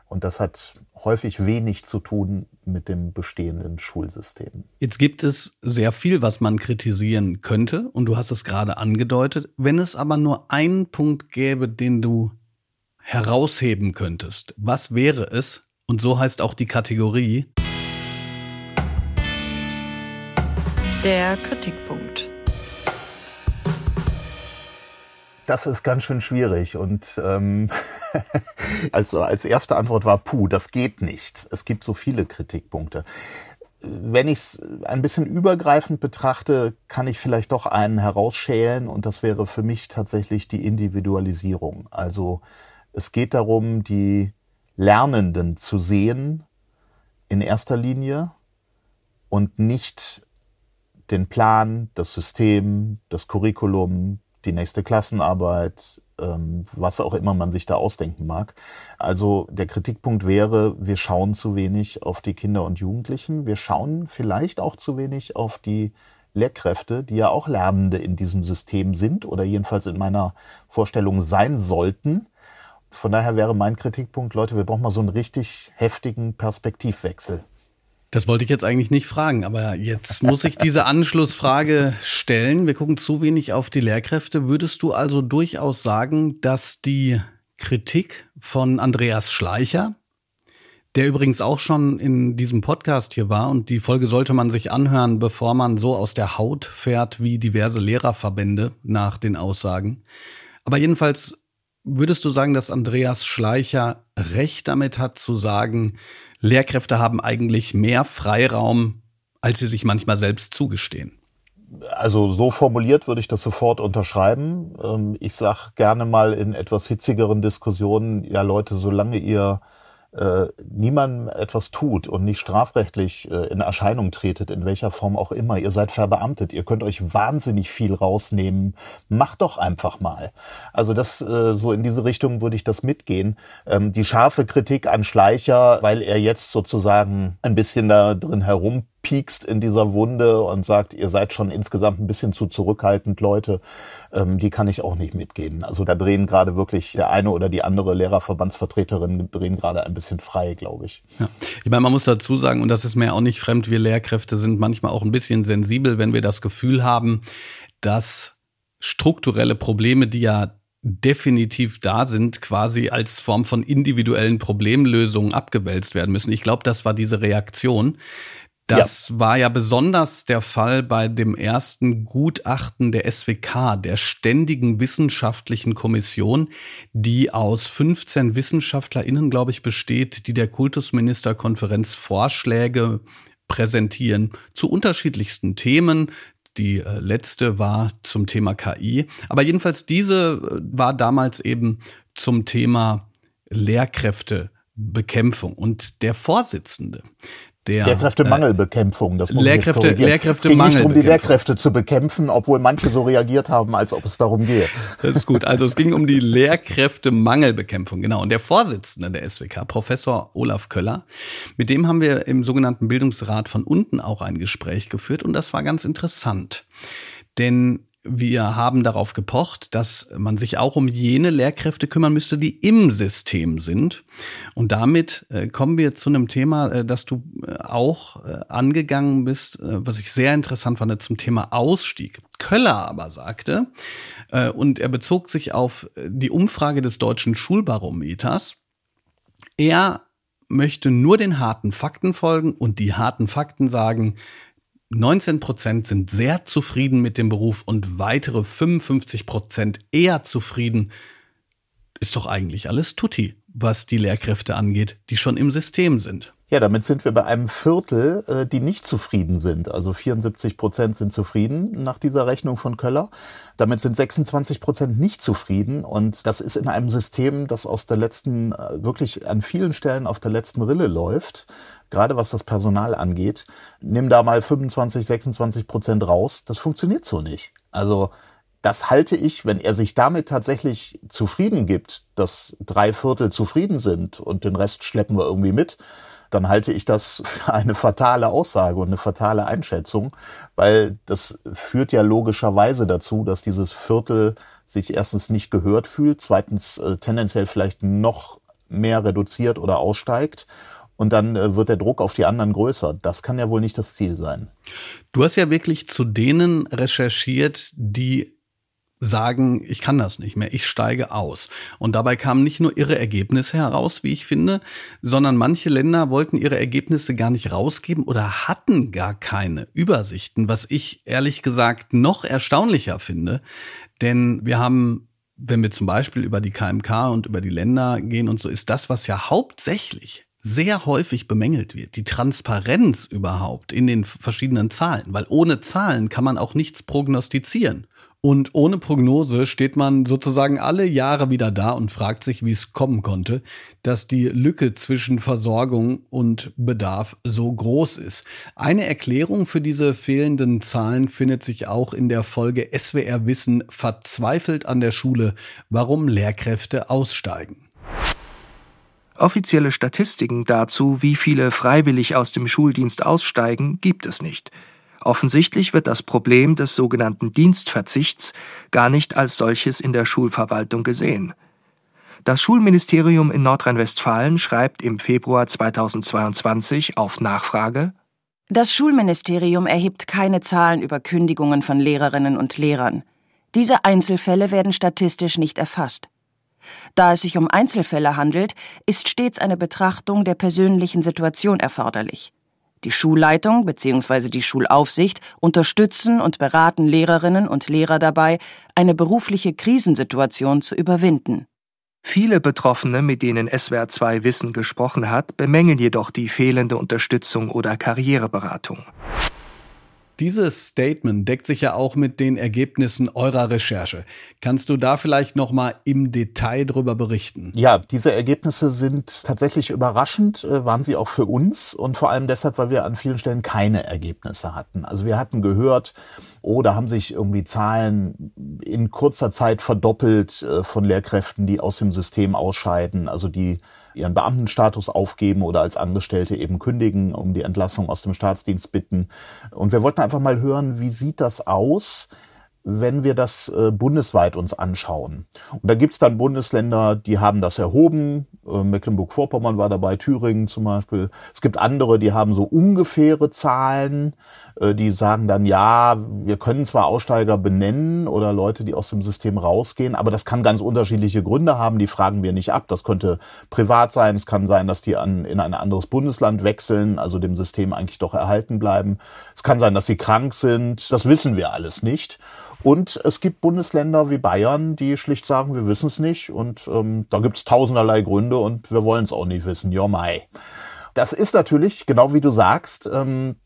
Speaker 2: Und das hat häufig wenig zu tun mit dem bestehenden Schulsystem.
Speaker 3: Jetzt gibt es sehr viel, was man kritisieren könnte, und du hast es gerade angedeutet. Wenn es aber nur einen Punkt gäbe, den du herausheben könntest, was wäre es? Und so heißt auch die Kategorie.
Speaker 1: Der Kritikpunkt.
Speaker 2: Das ist ganz schön schwierig und ähm, also als erste Antwort war, puh, das geht nicht. Es gibt so viele Kritikpunkte. Wenn ich es ein bisschen übergreifend betrachte, kann ich vielleicht doch einen herausschälen und das wäre für mich tatsächlich die Individualisierung. Also es geht darum, die Lernenden zu sehen in erster Linie und nicht den Plan, das System, das Curriculum, die nächste Klassenarbeit, ähm, was auch immer man sich da ausdenken mag. Also der Kritikpunkt wäre, wir schauen zu wenig auf die Kinder und Jugendlichen. Wir schauen vielleicht auch zu wenig auf die Lehrkräfte, die ja auch Lernende in diesem System sind oder jedenfalls in meiner Vorstellung sein sollten. Von daher wäre mein Kritikpunkt, Leute, wir brauchen mal so einen richtig heftigen Perspektivwechsel.
Speaker 3: Das wollte ich jetzt eigentlich nicht fragen, aber jetzt muss ich diese Anschlussfrage stellen. Wir gucken zu wenig auf die Lehrkräfte. Würdest du also durchaus sagen, dass die Kritik von Andreas Schleicher, der übrigens auch schon in diesem Podcast hier war und die Folge sollte man sich anhören, bevor man so aus der Haut fährt wie diverse Lehrerverbände nach den Aussagen. Aber jedenfalls würdest du sagen, dass Andreas Schleicher recht damit hat zu sagen, Lehrkräfte haben eigentlich mehr Freiraum, als sie sich manchmal selbst zugestehen.
Speaker 2: Also so formuliert würde ich das sofort unterschreiben. Ähm, ich sage gerne mal in etwas hitzigeren Diskussionen, ja Leute, solange ihr äh, niemandem etwas tut und nicht strafrechtlich äh, in Erscheinung tretet, in welcher Form auch immer, ihr seid verbeamtet, ihr könnt euch wahnsinnig viel rausnehmen, macht doch einfach mal. Also das äh, so in diese Richtung würde ich das mitgehen. Ähm, die scharfe Kritik an Schleicher, weil er jetzt sozusagen ein bisschen da drin herum piekst in dieser Wunde und sagt, ihr seid schon insgesamt ein bisschen zu zurückhaltend, Leute, ähm, die kann ich auch nicht mitgehen. Also da drehen gerade wirklich der eine oder die andere Lehrerverbandsvertreterin drehen gerade ein bisschen frei, glaube ich.
Speaker 3: Ja. Ich meine, man muss dazu sagen, und das ist mir auch nicht fremd, wir Lehrkräfte sind manchmal auch ein bisschen sensibel, wenn wir das Gefühl haben, dass strukturelle Probleme, die ja definitiv da sind, quasi als Form von individuellen Problemlösungen abgewälzt werden müssen. Ich glaube, das war diese Reaktion. Das ja. war ja besonders der Fall bei dem ersten Gutachten der SWK, der Ständigen Wissenschaftlichen Kommission, die aus 15 WissenschaftlerInnen, glaube ich, besteht, die der Kultusministerkonferenz Vorschläge präsentieren zu unterschiedlichsten Themen. Die äh, letzte war zum Thema KI. Aber jedenfalls diese äh, war damals eben zum Thema Lehrkräftebekämpfung. Und der Vorsitzende,
Speaker 2: der Lehrkräftemangelbekämpfung. Das
Speaker 3: muss Lehrkräfte,
Speaker 2: ich
Speaker 3: Lehrkräftemangel.
Speaker 2: Es ging nicht um die Lehrkräfte zu bekämpfen, obwohl manche so reagiert haben, als ob es darum gehe.
Speaker 3: Das ist gut. Also es ging um die Lehrkräftemangelbekämpfung, genau. Und der Vorsitzende der SWK, Professor Olaf Köller, mit dem haben wir im sogenannten Bildungsrat von unten auch ein Gespräch geführt und das war ganz interessant. Denn wir haben darauf gepocht, dass man sich auch um jene Lehrkräfte kümmern müsste, die im System sind. Und damit äh, kommen wir zu einem Thema, äh, das du äh, auch äh, angegangen bist, äh, was ich sehr interessant fand, zum Thema Ausstieg. Köller aber sagte, äh, und er bezog sich auf die Umfrage des deutschen Schulbarometers, er möchte nur den harten Fakten folgen und die harten Fakten sagen, 19 Prozent sind sehr zufrieden mit dem Beruf und weitere 55 Prozent eher zufrieden. Ist doch eigentlich alles tutti, was die Lehrkräfte angeht, die schon im System sind.
Speaker 2: Ja, damit sind wir bei einem Viertel, äh, die nicht zufrieden sind. Also 74 Prozent sind zufrieden nach dieser Rechnung von Köller. Damit sind 26 Prozent nicht zufrieden. Und das ist in einem System, das aus der letzten, äh, wirklich an vielen Stellen auf der letzten Rille läuft. Gerade was das Personal angeht. Nimm da mal 25, 26 Prozent raus. Das funktioniert so nicht. Also, das halte ich, wenn er sich damit tatsächlich zufrieden gibt, dass drei Viertel zufrieden sind und den Rest schleppen wir irgendwie mit, dann halte ich das für eine fatale Aussage und eine fatale Einschätzung, weil das führt ja logischerweise dazu, dass dieses Viertel sich erstens nicht gehört fühlt, zweitens äh, tendenziell vielleicht noch mehr reduziert oder aussteigt und dann äh, wird der Druck auf die anderen größer. Das kann ja wohl nicht das Ziel sein.
Speaker 3: Du hast ja wirklich zu denen recherchiert, die sagen, ich kann das nicht mehr, ich steige aus. Und dabei kamen nicht nur ihre Ergebnisse heraus, wie ich finde, sondern manche Länder wollten ihre Ergebnisse gar nicht rausgeben oder hatten gar keine Übersichten, was ich ehrlich gesagt noch erstaunlicher finde. Denn wir haben, wenn wir zum Beispiel über die KMK und über die Länder gehen und so, ist das, was ja hauptsächlich sehr häufig bemängelt wird, die Transparenz überhaupt in den verschiedenen Zahlen, weil ohne Zahlen kann man auch nichts prognostizieren. Und ohne Prognose steht man sozusagen alle Jahre wieder da und fragt sich, wie es kommen konnte, dass die Lücke zwischen Versorgung und Bedarf so groß ist. Eine Erklärung für diese fehlenden Zahlen findet sich auch in der Folge SWR Wissen verzweifelt an der Schule, warum Lehrkräfte aussteigen.
Speaker 4: Offizielle Statistiken dazu, wie viele freiwillig aus dem Schuldienst aussteigen, gibt es nicht. Offensichtlich wird das Problem des sogenannten Dienstverzichts gar nicht als solches in der Schulverwaltung gesehen. Das Schulministerium in Nordrhein-Westfalen schreibt im Februar 2022 auf Nachfrage
Speaker 5: Das Schulministerium erhebt keine Zahlen über Kündigungen von Lehrerinnen und Lehrern. Diese Einzelfälle werden statistisch nicht erfasst. Da es sich um Einzelfälle handelt, ist stets eine Betrachtung der persönlichen Situation erforderlich. Die Schulleitung bzw. die Schulaufsicht unterstützen und beraten Lehrerinnen und Lehrer dabei, eine berufliche Krisensituation zu überwinden.
Speaker 4: Viele Betroffene, mit denen SWR 2 Wissen gesprochen hat, bemängeln jedoch die fehlende Unterstützung oder Karriereberatung.
Speaker 3: Dieses Statement deckt sich ja auch mit den Ergebnissen eurer Recherche. Kannst du da vielleicht noch mal im Detail darüber berichten?
Speaker 2: Ja, diese Ergebnisse sind tatsächlich überraschend, äh, waren sie auch für uns und vor allem deshalb, weil wir an vielen Stellen keine Ergebnisse hatten. Also wir hatten gehört, oh, da haben sich irgendwie Zahlen in kurzer Zeit verdoppelt äh, von Lehrkräften, die aus dem System ausscheiden, also die ihren Beamtenstatus aufgeben oder als Angestellte eben kündigen, um die Entlassung aus dem Staatsdienst bitten. Und wir wollten einfach mal hören, wie sieht das aus? Wenn wir das äh, bundesweit uns anschauen. Und da gibt's dann Bundesländer, die haben das erhoben. Äh, Mecklenburg-Vorpommern war dabei, Thüringen zum Beispiel. Es gibt andere, die haben so ungefähre Zahlen. Äh, die sagen dann, ja, wir können zwar Aussteiger benennen oder Leute, die aus dem System rausgehen, aber das kann ganz unterschiedliche Gründe haben. Die fragen wir nicht ab. Das könnte privat sein. Es kann sein, dass die an, in ein anderes Bundesland wechseln, also dem System eigentlich doch erhalten bleiben. Es kann sein, dass sie krank sind. Das wissen wir alles nicht. Und es gibt Bundesländer wie Bayern, die schlicht sagen, wir wissen es nicht. Und ähm, da gibt es tausenderlei Gründe und wir wollen es auch nicht wissen. Ja, mai. Das ist natürlich, genau wie du sagst, ähm,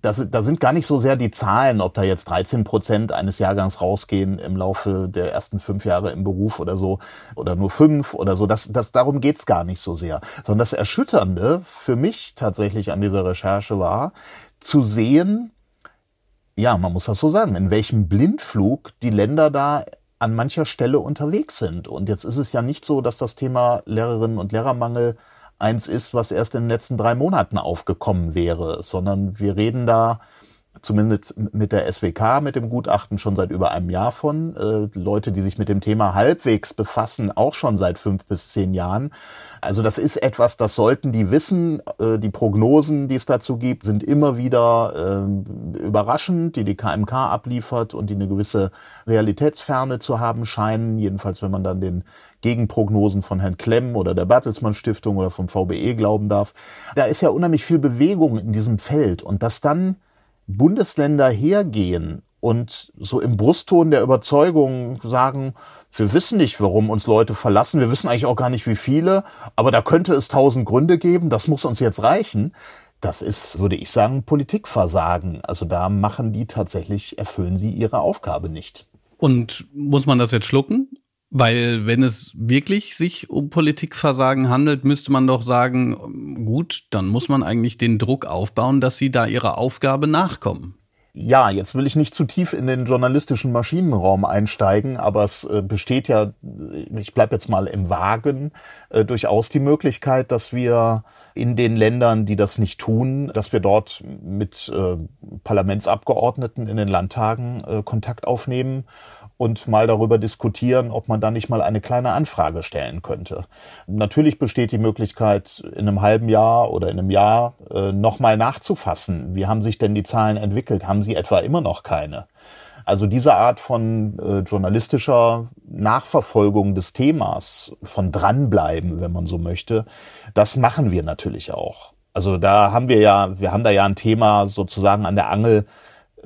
Speaker 2: das, da sind gar nicht so sehr die Zahlen, ob da jetzt 13 Prozent eines Jahrgangs rausgehen im Laufe der ersten fünf Jahre im Beruf oder so, oder nur fünf oder so. Das, das, darum geht's gar nicht so sehr. Sondern das Erschütternde für mich tatsächlich an dieser Recherche war, zu sehen, ja, man muss das so sagen, in welchem Blindflug die Länder da an mancher Stelle unterwegs sind. Und jetzt ist es ja nicht so, dass das Thema Lehrerinnen und Lehrermangel eins ist, was erst in den letzten drei Monaten aufgekommen wäre, sondern wir reden da zumindest mit der SWK, mit dem Gutachten schon seit über einem Jahr von. Äh, Leute, die sich mit dem Thema halbwegs befassen, auch schon seit fünf bis zehn Jahren. Also das ist etwas, das sollten die wissen. Äh, die Prognosen, die es dazu gibt, sind immer wieder äh, überraschend, die die KMK abliefert und die eine gewisse Realitätsferne zu haben scheinen. Jedenfalls, wenn man dann den Gegenprognosen von Herrn Klemm oder der Bertelsmann Stiftung oder vom VBE glauben darf. Da ist ja unheimlich viel Bewegung in diesem Feld und dass dann Bundesländer hergehen und so im Brustton der Überzeugung sagen, wir wissen nicht, warum uns Leute verlassen, wir wissen eigentlich auch gar nicht, wie viele, aber da könnte es tausend Gründe geben, das muss uns jetzt reichen. Das ist, würde ich sagen, Politikversagen. Also da machen die tatsächlich, erfüllen sie ihre Aufgabe nicht.
Speaker 3: Und muss man das jetzt schlucken? Weil wenn es wirklich sich um Politikversagen handelt, müsste man doch sagen, gut, dann muss man eigentlich den Druck aufbauen, dass sie da ihrer Aufgabe nachkommen.
Speaker 2: Ja, jetzt will ich nicht zu tief in den journalistischen Maschinenraum einsteigen, aber es äh, besteht ja, ich bleibe jetzt mal im Wagen, äh, durchaus die Möglichkeit, dass wir in den Ländern, die das nicht tun, dass wir dort mit äh, Parlamentsabgeordneten in den Landtagen Kontakt aufnehmen und mal darüber diskutieren, ob man da nicht mal eine kleine Anfrage stellen könnte. Natürlich besteht die Möglichkeit, in einem halben Jahr oder in einem Jahr äh, nochmal nachzufassen. Wie haben sich denn die Zahlen entwickelt? Haben sie etwa immer noch keine? Also diese Art von äh, journalistischer Nachverfolgung des Themas, von dranbleiben, wenn man so möchte, das machen wir natürlich auch. Also da haben wir ja, wir haben da ja ein Thema sozusagen an der Angel,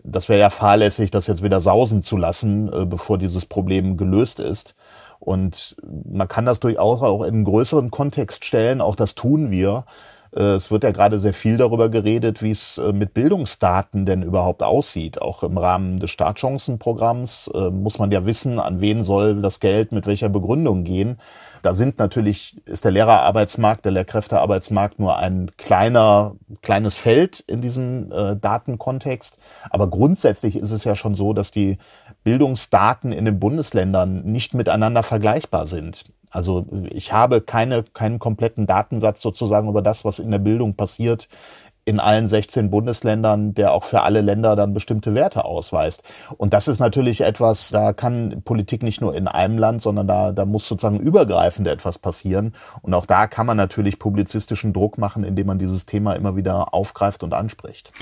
Speaker 2: das wäre ja fahrlässig, das jetzt wieder sausen zu lassen, äh, bevor dieses Problem gelöst ist. Und man kann das durchaus auch in einen größeren Kontext stellen, auch das tun wir. Äh, es wird ja gerade sehr viel darüber geredet, wie es äh, mit Bildungsdaten denn überhaupt aussieht. Auch im Rahmen des Startchancenprogramms äh, muss man ja wissen, an wen soll das Geld mit welcher Begründung gehen. Da sind natürlich, ist der Lehrerarbeitsmarkt, der Lehrkräftearbeitsmarkt nur ein kleiner, kleines Feld in diesem äh, Datenkontext. Aber grundsätzlich ist es ja schon so, dass die Bildungsdaten in den Bundesländern nicht miteinander vergleichbar sind. Also ich habe keine, keinen kompletten Datensatz sozusagen über das, was in der Bildung passiert in allen 16 Bundesländern, der auch für alle Länder dann bestimmte Werte ausweist. Und das ist natürlich etwas, da kann Politik nicht nur in einem Land, sondern da, da muss sozusagen übergreifend etwas passieren. Und auch da kann man natürlich publizistischen Druck machen, indem man dieses Thema immer wieder aufgreift und anspricht.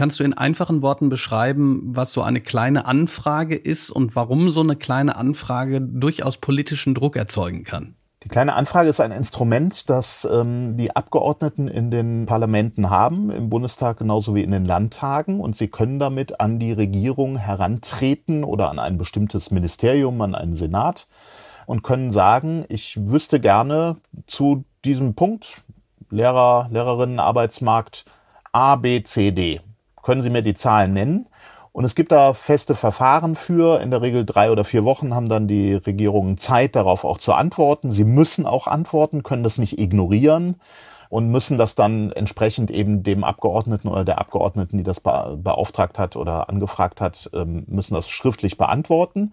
Speaker 3: Kannst du in einfachen Worten beschreiben, was so eine kleine Anfrage ist und warum so eine kleine Anfrage durchaus politischen Druck erzeugen kann?
Speaker 2: Die kleine Anfrage ist ein Instrument, das ähm, die Abgeordneten in den Parlamenten haben, im Bundestag genauso wie in den Landtagen. Und sie können damit an die Regierung herantreten oder an ein bestimmtes Ministerium, an einen Senat und können sagen, ich wüsste gerne zu diesem Punkt, Lehrer, Lehrerinnen, Arbeitsmarkt A, B, C, D können Sie mir die Zahlen nennen? Und es gibt da feste Verfahren für. In der Regel drei oder vier Wochen haben dann die Regierungen Zeit, darauf auch zu antworten. Sie müssen auch antworten, können das nicht ignorieren und müssen das dann entsprechend eben dem Abgeordneten oder der Abgeordneten, die das beauftragt hat oder angefragt hat, ähm, müssen das schriftlich beantworten.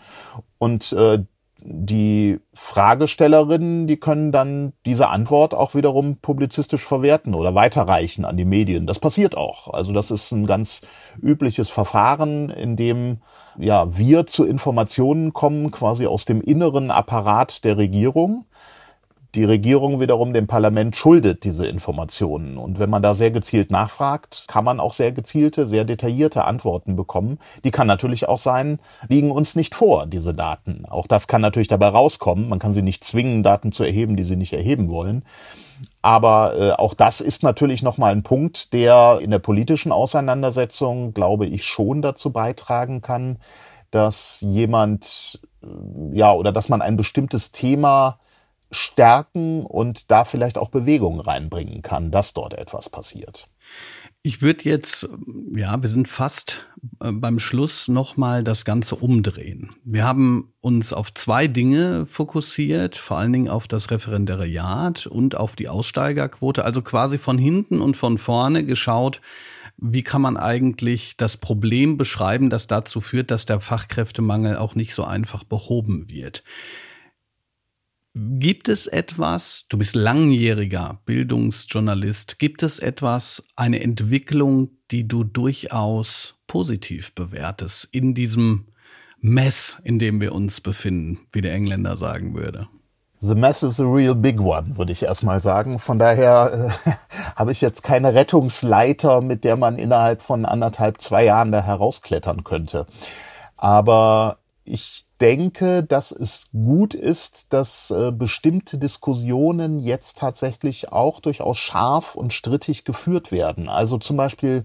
Speaker 2: Und äh, die Fragestellerinnen, die können dann diese Antwort auch wiederum publizistisch verwerten oder weiterreichen an die Medien. Das passiert auch. Also das ist ein ganz übliches Verfahren, in dem ja wir zu Informationen kommen, quasi aus dem inneren Apparat der Regierung die Regierung wiederum dem Parlament schuldet diese Informationen. Und wenn man da sehr gezielt nachfragt, kann man auch sehr gezielte, sehr detaillierte Antworten bekommen. Die kann natürlich auch sein, liegen uns nicht vor, diese Daten. Auch das kann natürlich dabei rauskommen. Man kann sie nicht zwingen, Daten zu erheben, die sie nicht erheben wollen. Aber äh, auch das ist natürlich nochmal ein Punkt, der in der politischen Auseinandersetzung, glaube ich, schon dazu beitragen kann, dass jemand, äh, ja, oder dass man ein bestimmtes Thema stärken und da vielleicht auch Bewegung reinbringen kann, dass dort etwas passiert.
Speaker 3: Ich würde jetzt, ja, wir sind fast äh, beim Schluss nochmal das Ganze umdrehen. Wir haben uns auf zwei Dinge fokussiert, vor allen Dingen auf das Referendariat und auf die Aussteigerquote, also quasi von hinten und von vorne geschaut, wie kann man eigentlich das Problem beschreiben, das dazu führt, dass der Fachkräftemangel auch nicht so einfach behoben wird. Gibt es etwas, du bist langjähriger Bildungsjournalist, gibt es etwas, eine Entwicklung, die du durchaus positiv bewertest in diesem Mess, in dem wir uns befinden, wie der Engländer sagen würde?
Speaker 2: The mess is a real big one, würde ich erstmal sagen. Von daher äh, habe ich jetzt keine Rettungsleiter, mit der man innerhalb von anderthalb, zwei Jahren da herausklettern könnte. Aber ich denke, dass es gut ist, dass äh, bestimmte Diskussionen jetzt tatsächlich auch durchaus scharf und strittig geführt werden. Also zum Beispiel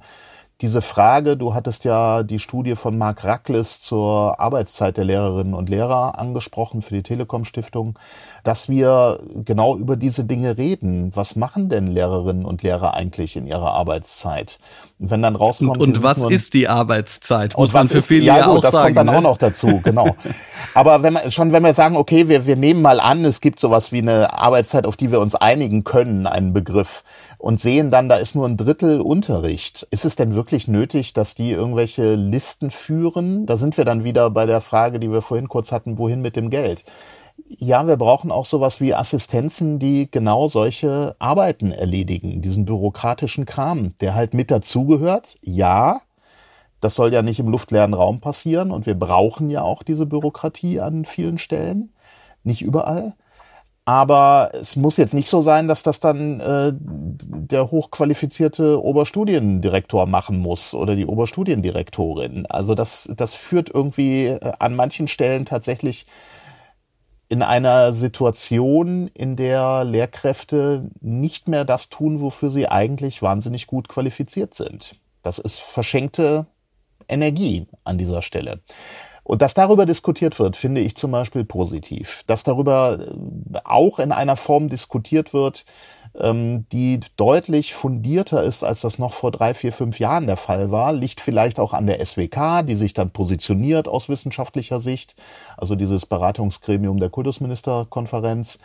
Speaker 2: diese Frage, du hattest ja die Studie von Mark Rackles zur Arbeitszeit der Lehrerinnen und Lehrer angesprochen für die Telekom Stiftung, dass wir genau über diese Dinge reden. Was machen denn Lehrerinnen und Lehrer eigentlich in ihrer Arbeitszeit?
Speaker 3: Und wenn dann rauskommt. Und, und was ist die Arbeitszeit?
Speaker 2: Muss man für ist, viele ja, gut, auch das sagen, kommt dann ne? auch noch dazu, genau. Aber wenn man, schon wenn wir sagen, okay, wir, wir nehmen mal an, es gibt sowas wie eine Arbeitszeit, auf die wir uns einigen können, einen Begriff, und sehen dann, da ist nur ein Drittel Unterricht. Ist es denn wirklich nötig, dass die irgendwelche Listen führen? Da sind wir dann wieder bei der Frage, die wir vorhin kurz hatten, wohin mit dem Geld? Ja, wir brauchen auch sowas wie Assistenzen, die genau solche Arbeiten erledigen, diesen bürokratischen Kram, der halt mit dazugehört. Ja, das soll ja nicht im luftleeren Raum passieren und wir brauchen ja auch diese Bürokratie an vielen Stellen, nicht überall. Aber es muss jetzt nicht so sein, dass das dann äh, der hochqualifizierte Oberstudiendirektor machen muss oder die Oberstudiendirektorin. Also das, das führt irgendwie äh, an manchen Stellen tatsächlich in einer Situation, in der Lehrkräfte nicht mehr das tun, wofür sie eigentlich wahnsinnig gut qualifiziert sind. Das ist verschenkte Energie an dieser Stelle. Und dass darüber diskutiert wird, finde ich zum Beispiel positiv. Dass darüber äh, auch in einer Form diskutiert wird, ähm, die deutlich fundierter ist, als das noch vor drei, vier, fünf Jahren der Fall war, liegt vielleicht auch an der SWK, die sich dann positioniert aus wissenschaftlicher Sicht, also dieses Beratungsgremium der Kultusministerkonferenz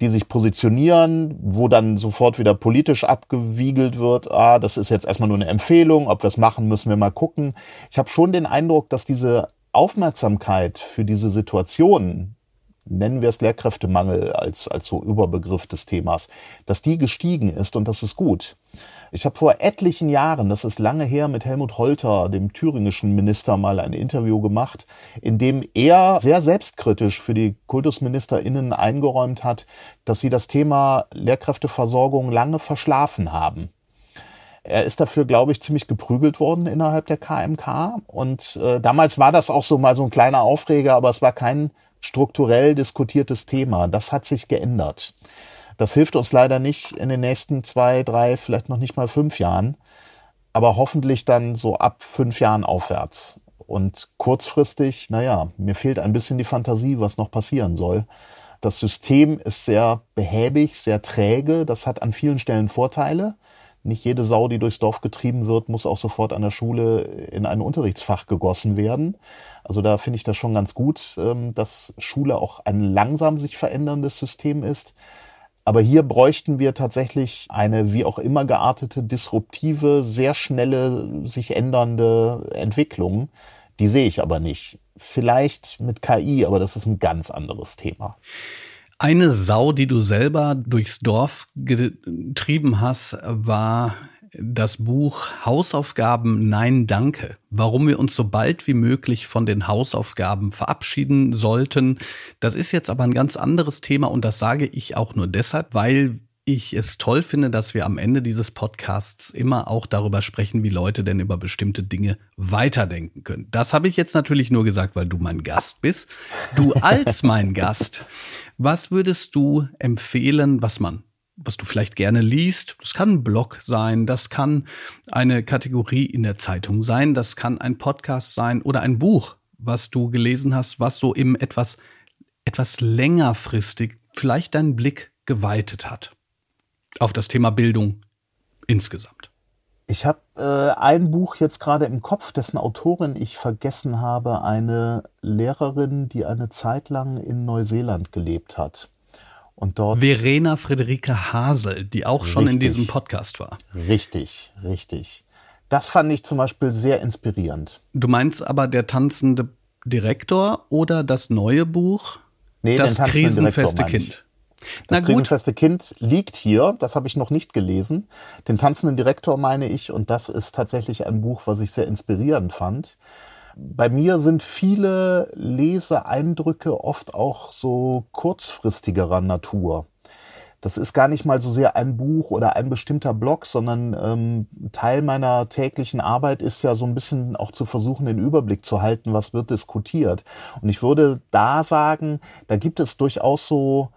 Speaker 2: die sich positionieren, wo dann sofort wieder politisch abgewiegelt wird, ah, das ist jetzt erstmal nur eine Empfehlung, ob wir es machen, müssen wir mal gucken. Ich habe schon den Eindruck, dass diese Aufmerksamkeit für diese Situation, nennen wir es Lehrkräftemangel als, als so Überbegriff des Themas, dass die gestiegen ist und das ist gut. Ich habe vor etlichen Jahren, das ist lange her, mit Helmut Holter, dem thüringischen Minister, mal ein Interview gemacht, in dem er sehr selbstkritisch für die KultusministerInnen eingeräumt hat, dass sie das Thema Lehrkräfteversorgung lange verschlafen haben. Er ist dafür, glaube ich, ziemlich geprügelt worden innerhalb der KMK. Und äh, damals war das auch so mal so ein kleiner Aufreger, aber es war kein strukturell diskutiertes Thema. Das hat sich geändert. Das hilft uns leider nicht in den nächsten zwei, drei, vielleicht noch nicht mal fünf Jahren, aber hoffentlich dann so ab fünf Jahren aufwärts. Und kurzfristig, naja, mir fehlt ein bisschen die Fantasie, was noch passieren soll. Das System ist sehr behäbig, sehr träge. Das hat an vielen Stellen Vorteile. Nicht jede Sau, die durchs Dorf getrieben wird, muss auch sofort an der Schule in ein Unterrichtsfach gegossen werden. Also da finde ich das schon ganz gut, ähm, dass Schule auch ein langsam sich veränderndes System ist. Aber hier bräuchten wir tatsächlich eine wie auch immer geartete, disruptive, sehr schnelle, sich ändernde Entwicklung. Die sehe ich aber nicht. Vielleicht mit KI, aber das ist ein ganz anderes Thema.
Speaker 3: Eine Sau, die du selber durchs Dorf getrieben hast, war das Buch Hausaufgaben Nein Danke. Warum wir uns so bald wie möglich von den Hausaufgaben verabschieden sollten. Das ist jetzt aber ein ganz anderes Thema und das sage ich auch nur deshalb, weil ich es toll finde, dass wir am Ende dieses Podcasts immer auch darüber sprechen, wie Leute denn über bestimmte Dinge weiterdenken können. Das habe ich jetzt natürlich nur gesagt, weil du mein Gast bist. Du als mein Gast was würdest du empfehlen, was man was du vielleicht gerne liest. Das kann ein Blog sein, das kann eine Kategorie in der Zeitung sein, das kann ein Podcast sein oder ein Buch, was du gelesen hast, was so im etwas, etwas längerfristig vielleicht deinen Blick geweitet hat auf das Thema Bildung insgesamt.
Speaker 2: Ich habe äh, ein Buch jetzt gerade im Kopf, dessen Autorin ich vergessen habe, eine Lehrerin, die eine Zeit lang in Neuseeland gelebt hat. Und dort
Speaker 3: Verena Friederike Hasel, die auch schon richtig, in diesem Podcast war.
Speaker 2: Richtig, richtig. Das fand ich zum Beispiel sehr inspirierend.
Speaker 3: Du meinst aber der tanzende Direktor oder das neue Buch?
Speaker 2: Nee,
Speaker 3: das krisenfeste Kind.
Speaker 2: Das Na krisenfeste Kind liegt hier, das habe ich noch nicht gelesen. Den tanzenden Direktor meine ich, und das ist tatsächlich ein Buch, was ich sehr inspirierend fand. Bei mir sind viele Leseeindrücke oft auch so kurzfristigerer Natur. Das ist gar nicht mal so sehr ein Buch oder ein bestimmter Blog, sondern ähm, Teil meiner täglichen Arbeit ist ja so ein bisschen auch zu versuchen, den Überblick zu halten, was wird diskutiert. Und ich würde da sagen, da gibt es durchaus so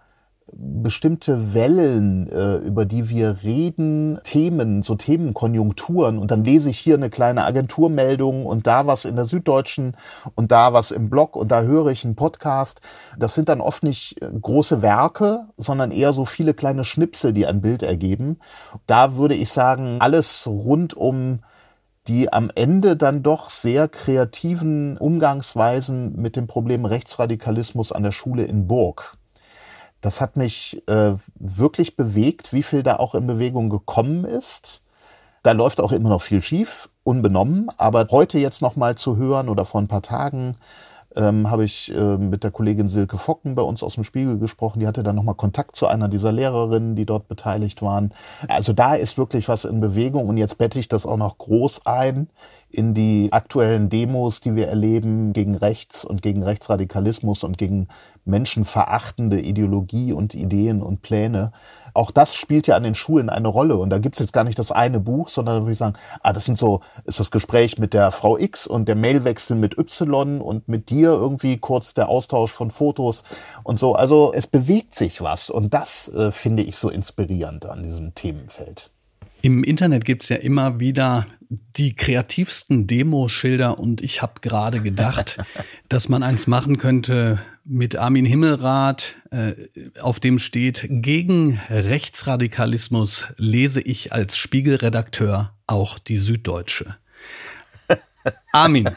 Speaker 2: bestimmte Wellen, äh, über die wir reden, Themen, so Themenkonjunkturen und dann lese ich hier eine kleine Agenturmeldung und da was in der Süddeutschen und da was im Blog und da höre ich einen Podcast. Das sind dann oft nicht äh, große Werke, sondern eher so viele kleine Schnipsel, die ein Bild ergeben. Da würde ich sagen, alles rund um die am Ende dann doch sehr kreativen Umgangsweisen mit dem Problem Rechtsradikalismus an der Schule in Burg das hat mich äh, wirklich bewegt, wie viel da auch in Bewegung gekommen ist. Da läuft auch immer noch viel schief, unbenommen. Aber heute jetzt noch mal zu hören oder vor ein paar Tagen ähm, habe ich äh, mit der Kollegin Silke Focken bei uns aus dem Spiegel gesprochen. Die hatte dann nochmal Kontakt zu einer dieser Lehrerinnen, die dort beteiligt waren. Also da ist wirklich was in Bewegung und jetzt bette ich das auch noch groß ein in die aktuellen Demos, die wir erleben gegen Rechts und gegen Rechtsradikalismus und gegen menschenverachtende Ideologie und Ideen und Pläne. Auch das spielt ja an den Schulen eine Rolle. Und da gibt's jetzt gar nicht das eine Buch, sondern da würde ich sagen, ah, das sind so, ist das Gespräch mit der Frau X und der Mailwechsel mit Y und mit dir irgendwie kurz der Austausch von Fotos und so. Also es bewegt sich was. Und das äh, finde ich so inspirierend an diesem Themenfeld.
Speaker 3: Im Internet gibt's ja immer wieder die kreativsten Demoschilder und ich habe gerade gedacht, dass man eins machen könnte mit Armin Himmelrath, äh, auf dem steht, gegen Rechtsradikalismus lese ich als Spiegelredakteur auch die Süddeutsche. Armin,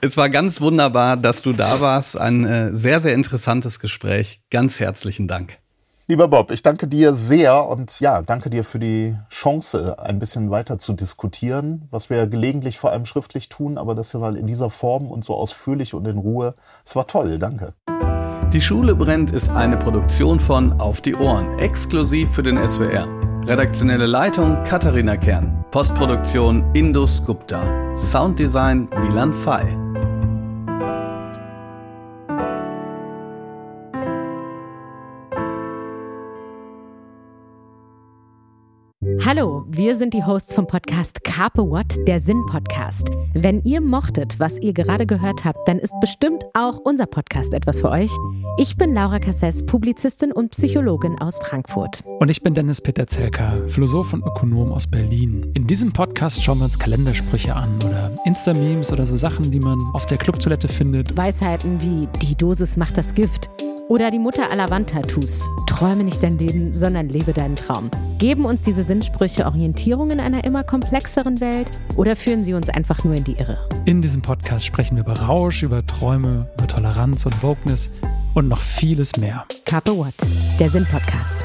Speaker 3: es war ganz wunderbar, dass du da warst. Ein äh, sehr, sehr interessantes Gespräch. Ganz herzlichen Dank.
Speaker 2: Lieber Bob, ich danke dir sehr und ja, danke dir für die Chance, ein bisschen weiter zu diskutieren, was wir gelegentlich vor allem schriftlich tun, aber das ja mal in dieser Form und so ausführlich und in Ruhe. Es war toll, danke.
Speaker 3: Die Schule brennt ist eine Produktion von Auf die Ohren, exklusiv für den SWR. Redaktionelle Leitung Katharina Kern, Postproduktion Indus Gupta, Sounddesign Milan Fay.
Speaker 6: Wir sind die Hosts vom Podcast Carpe What, der Sinn-Podcast. Wenn ihr mochtet, was ihr gerade gehört habt, dann ist bestimmt auch unser Podcast etwas für euch. Ich bin Laura Cassess, Publizistin und Psychologin aus Frankfurt.
Speaker 7: Und ich bin Dennis Peter Zelka, Philosoph und Ökonom aus Berlin. In diesem Podcast schauen wir uns Kalendersprüche an oder Insta-Memes oder so Sachen, die man auf der Clubtoilette findet.
Speaker 6: Weisheiten wie die Dosis macht das Gift oder die Mutter aller Wandtattoos. Träume nicht dein Leben, sondern lebe deinen Traum. Geben uns diese Sinnsprüche Orientierung in einer immer komplexeren Welt oder führen sie uns einfach nur in die Irre?
Speaker 7: In diesem Podcast sprechen wir über Rausch, über Träume, über Toleranz und Wokeness und noch vieles mehr.
Speaker 6: Carpe What, der Sinn-Podcast.